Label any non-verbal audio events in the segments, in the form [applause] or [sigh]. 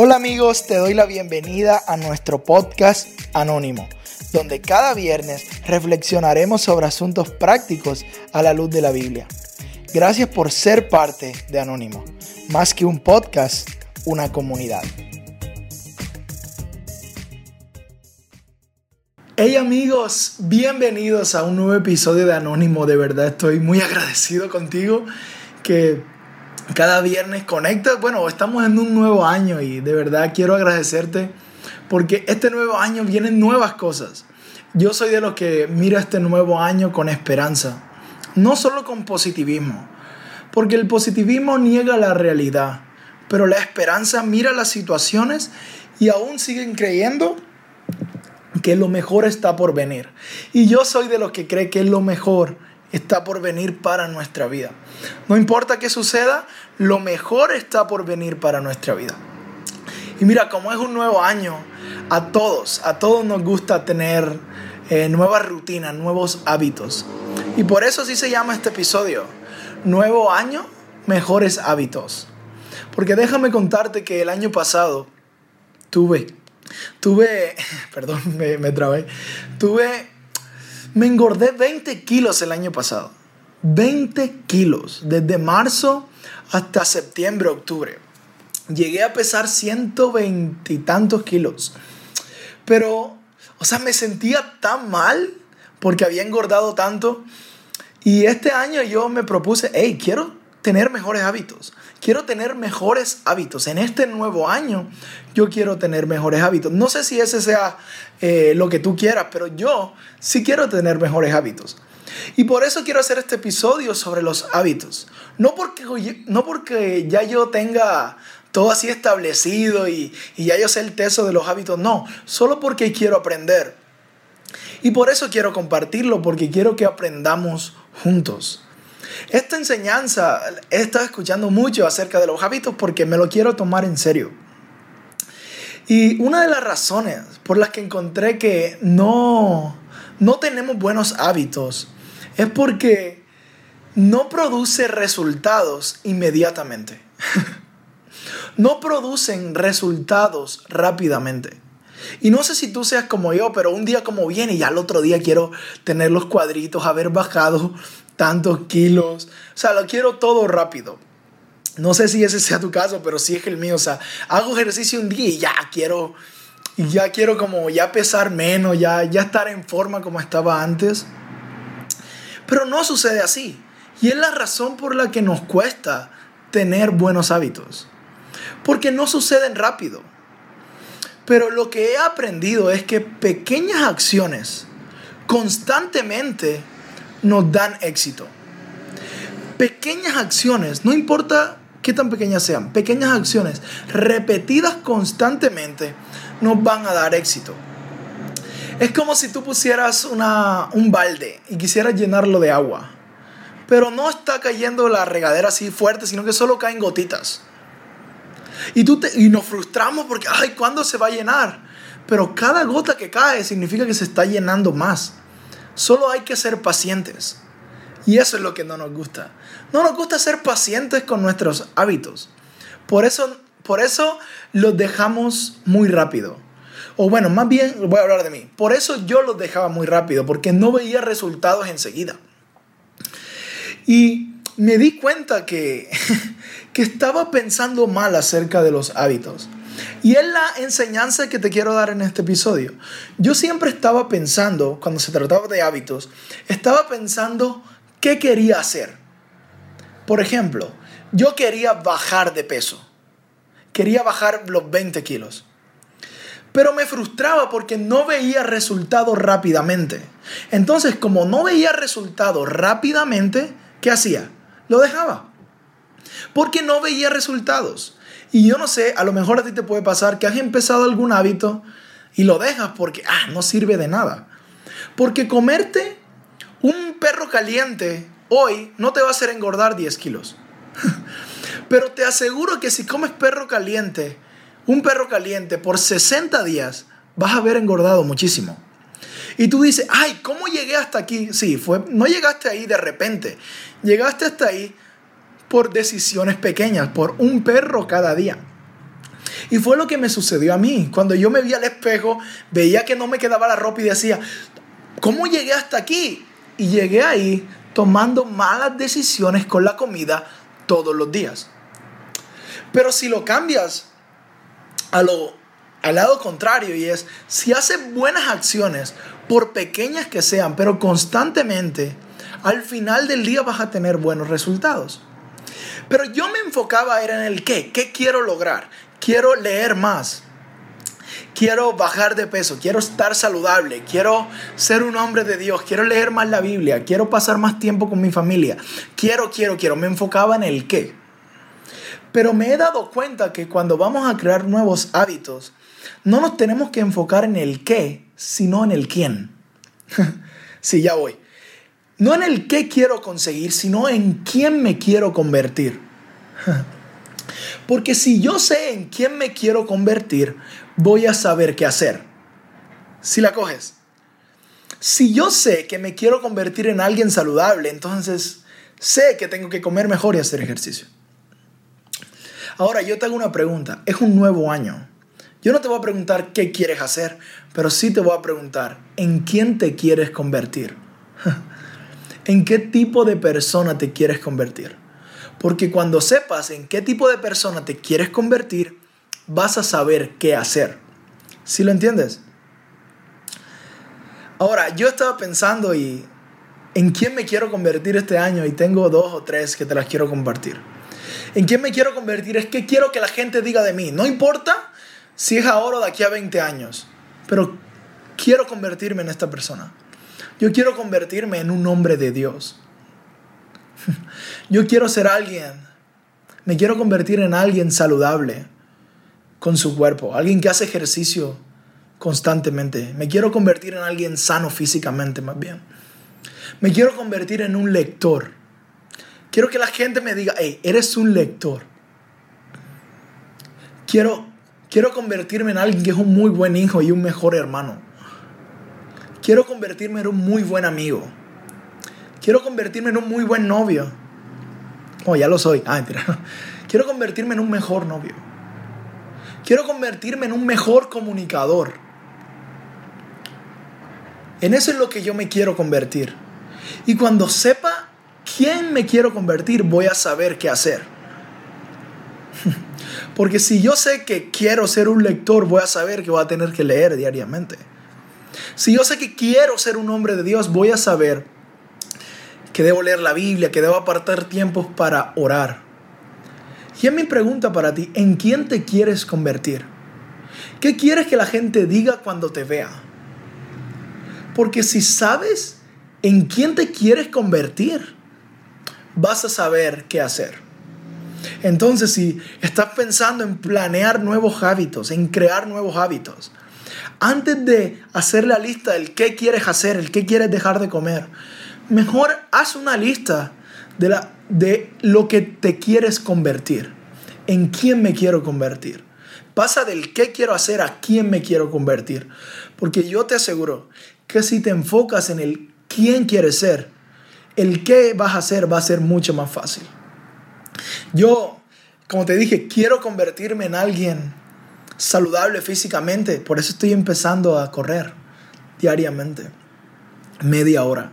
Hola amigos, te doy la bienvenida a nuestro podcast Anónimo, donde cada viernes reflexionaremos sobre asuntos prácticos a la luz de la Biblia. Gracias por ser parte de Anónimo, más que un podcast, una comunidad. Hey amigos, bienvenidos a un nuevo episodio de Anónimo. De verdad estoy muy agradecido contigo que cada viernes conecta. Bueno, estamos en un nuevo año y de verdad quiero agradecerte porque este nuevo año vienen nuevas cosas. Yo soy de los que mira este nuevo año con esperanza, no solo con positivismo, porque el positivismo niega la realidad, pero la esperanza mira las situaciones y aún siguen creyendo que lo mejor está por venir. Y yo soy de los que cree que lo mejor está por venir para nuestra vida. No importa qué suceda, lo mejor está por venir para nuestra vida. Y mira, como es un nuevo año, a todos, a todos nos gusta tener eh, nuevas rutinas, nuevos hábitos. Y por eso así se llama este episodio. Nuevo año, mejores hábitos. Porque déjame contarte que el año pasado tuve, tuve, [laughs] perdón, me, me trabé, tuve me engordé 20 kilos el año pasado. 20 kilos. Desde marzo hasta septiembre, octubre. Llegué a pesar 120 y tantos kilos. Pero, o sea, me sentía tan mal porque había engordado tanto. Y este año yo me propuse, hey, quiero tener mejores hábitos. Quiero tener mejores hábitos. En este nuevo año yo quiero tener mejores hábitos. No sé si ese sea eh, lo que tú quieras, pero yo sí quiero tener mejores hábitos. Y por eso quiero hacer este episodio sobre los hábitos. No porque, no porque ya yo tenga todo así establecido y, y ya yo sé el teso de los hábitos. No, solo porque quiero aprender. Y por eso quiero compartirlo, porque quiero que aprendamos juntos. Esta enseñanza he estado escuchando mucho acerca de los hábitos porque me lo quiero tomar en serio. Y una de las razones por las que encontré que no, no tenemos buenos hábitos es porque no produce resultados inmediatamente. [laughs] no producen resultados rápidamente. Y no sé si tú seas como yo, pero un día como viene y ya el otro día quiero tener los cuadritos, haber bajado tantos kilos. O sea, lo quiero todo rápido. No sé si ese sea tu caso, pero sí es el mío. O sea, hago ejercicio un día y ya quiero, ya quiero como ya pesar menos, ya, ya estar en forma como estaba antes. Pero no sucede así. Y es la razón por la que nos cuesta tener buenos hábitos. Porque no suceden rápido. Pero lo que he aprendido es que pequeñas acciones constantemente nos dan éxito. Pequeñas acciones, no importa qué tan pequeñas sean, pequeñas acciones repetidas constantemente nos van a dar éxito. Es como si tú pusieras una, un balde y quisieras llenarlo de agua, pero no está cayendo la regadera así fuerte, sino que solo caen gotitas. Y, tú y nos frustramos porque, ay, ¿cuándo se va a llenar? Pero cada gota que cae significa que se está llenando más. Solo hay que ser pacientes. Y eso es lo que no nos gusta. No nos gusta ser pacientes con nuestros hábitos. Por eso, por eso los dejamos muy rápido. O bueno, más bien voy a hablar de mí. Por eso yo los dejaba muy rápido, porque no veía resultados enseguida. Y me di cuenta que, [laughs] que estaba pensando mal acerca de los hábitos. Y es la enseñanza que te quiero dar en este episodio. Yo siempre estaba pensando, cuando se trataba de hábitos, estaba pensando qué quería hacer. Por ejemplo, yo quería bajar de peso. Quería bajar los 20 kilos. Pero me frustraba porque no veía resultados rápidamente. Entonces, como no veía resultados rápidamente, ¿qué hacía? Lo dejaba. Porque no veía resultados. Y yo no sé, a lo mejor a ti te puede pasar que has empezado algún hábito y lo dejas porque, ah, no sirve de nada. Porque comerte un perro caliente hoy no te va a hacer engordar 10 kilos. [laughs] Pero te aseguro que si comes perro caliente, un perro caliente por 60 días, vas a haber engordado muchísimo. Y tú dices, ay, ¿cómo llegué hasta aquí? Sí, fue, no llegaste ahí de repente. Llegaste hasta ahí por decisiones pequeñas, por un perro cada día. Y fue lo que me sucedió a mí. Cuando yo me vi al espejo, veía que no me quedaba la ropa y decía, ¿cómo llegué hasta aquí? Y llegué ahí tomando malas decisiones con la comida todos los días. Pero si lo cambias a lo, al lado contrario y es, si haces buenas acciones, por pequeñas que sean, pero constantemente, al final del día vas a tener buenos resultados. Pero yo me enfocaba era en el qué, qué quiero lograr. Quiero leer más. Quiero bajar de peso, quiero estar saludable, quiero ser un hombre de Dios, quiero leer más la Biblia, quiero pasar más tiempo con mi familia. Quiero, quiero, quiero. Me enfocaba en el qué. Pero me he dado cuenta que cuando vamos a crear nuevos hábitos, no nos tenemos que enfocar en el qué, sino en el quién. [laughs] sí, ya voy. No en el qué quiero conseguir, sino en quién me quiero convertir. Porque si yo sé en quién me quiero convertir, voy a saber qué hacer. Si la coges. Si yo sé que me quiero convertir en alguien saludable, entonces sé que tengo que comer mejor y hacer ejercicio. Ahora yo te hago una pregunta. Es un nuevo año. Yo no te voy a preguntar qué quieres hacer, pero sí te voy a preguntar en quién te quieres convertir. [laughs] ¿En qué tipo de persona te quieres convertir? Porque cuando sepas en qué tipo de persona te quieres convertir, vas a saber qué hacer. ¿Sí lo entiendes? Ahora, yo estaba pensando y en quién me quiero convertir este año y tengo dos o tres que te las quiero compartir. En quién me quiero convertir es que quiero que la gente diga de mí. No importa si es ahora o de aquí a 20 años, pero quiero convertirme en esta persona. Yo quiero convertirme en un hombre de Dios. Yo quiero ser alguien. Me quiero convertir en alguien saludable con su cuerpo, alguien que hace ejercicio constantemente. Me quiero convertir en alguien sano físicamente más bien. Me quiero convertir en un lector. Quiero que la gente me diga, hey, eres un lector. Quiero, quiero convertirme en alguien que es un muy buen hijo y un mejor hermano. Quiero convertirme en un muy buen amigo. Quiero convertirme en un muy buen novio. Oh, ya lo soy. Ah, [laughs] Quiero convertirme en un mejor novio. Quiero convertirme en un mejor comunicador. En eso es lo que yo me quiero convertir. Y cuando sepa quién me quiero convertir, voy a saber qué hacer. [laughs] Porque si yo sé que quiero ser un lector, voy a saber que voy a tener que leer diariamente. Si yo sé que quiero ser un hombre de Dios, voy a saber que debo leer la Biblia, que debo apartar tiempos para orar. Y es mi pregunta para ti, ¿en quién te quieres convertir? ¿Qué quieres que la gente diga cuando te vea? Porque si sabes en quién te quieres convertir, vas a saber qué hacer. Entonces, si estás pensando en planear nuevos hábitos, en crear nuevos hábitos, antes de hacer la lista del qué quieres hacer, el qué quieres dejar de comer, mejor haz una lista de, la, de lo que te quieres convertir. ¿En quién me quiero convertir? Pasa del qué quiero hacer a quién me quiero convertir. Porque yo te aseguro que si te enfocas en el quién quieres ser, el qué vas a hacer va a ser mucho más fácil. Yo, como te dije, quiero convertirme en alguien saludable físicamente. Por eso estoy empezando a correr diariamente, media hora.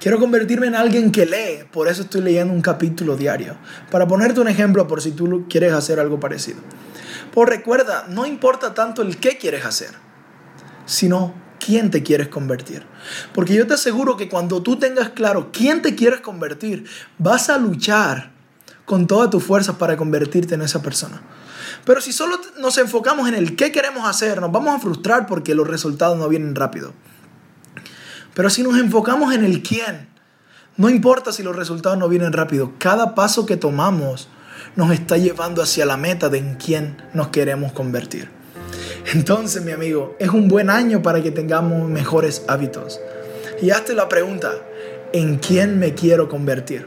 Quiero convertirme en alguien que lee, por eso estoy leyendo un capítulo diario. Para ponerte un ejemplo por si tú quieres hacer algo parecido. Pues recuerda, no importa tanto el qué quieres hacer, sino quién te quieres convertir. Porque yo te aseguro que cuando tú tengas claro quién te quieres convertir, vas a luchar con todas tus fuerzas para convertirte en esa persona. Pero si solo nos enfocamos en el qué queremos hacer, nos vamos a frustrar porque los resultados no vienen rápido. Pero si nos enfocamos en el quién, no importa si los resultados no vienen rápido, cada paso que tomamos nos está llevando hacia la meta de en quién nos queremos convertir. Entonces, mi amigo, es un buen año para que tengamos mejores hábitos. Y hazte la pregunta, ¿en quién me quiero convertir?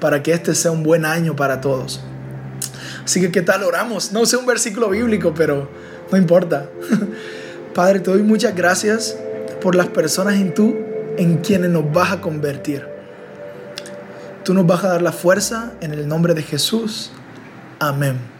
Para que este sea un buen año para todos. Así que, ¿qué tal oramos? No sé un versículo bíblico, pero no importa. [laughs] Padre, te doy muchas gracias por las personas en tú en quienes nos vas a convertir. Tú nos vas a dar la fuerza en el nombre de Jesús. Amén.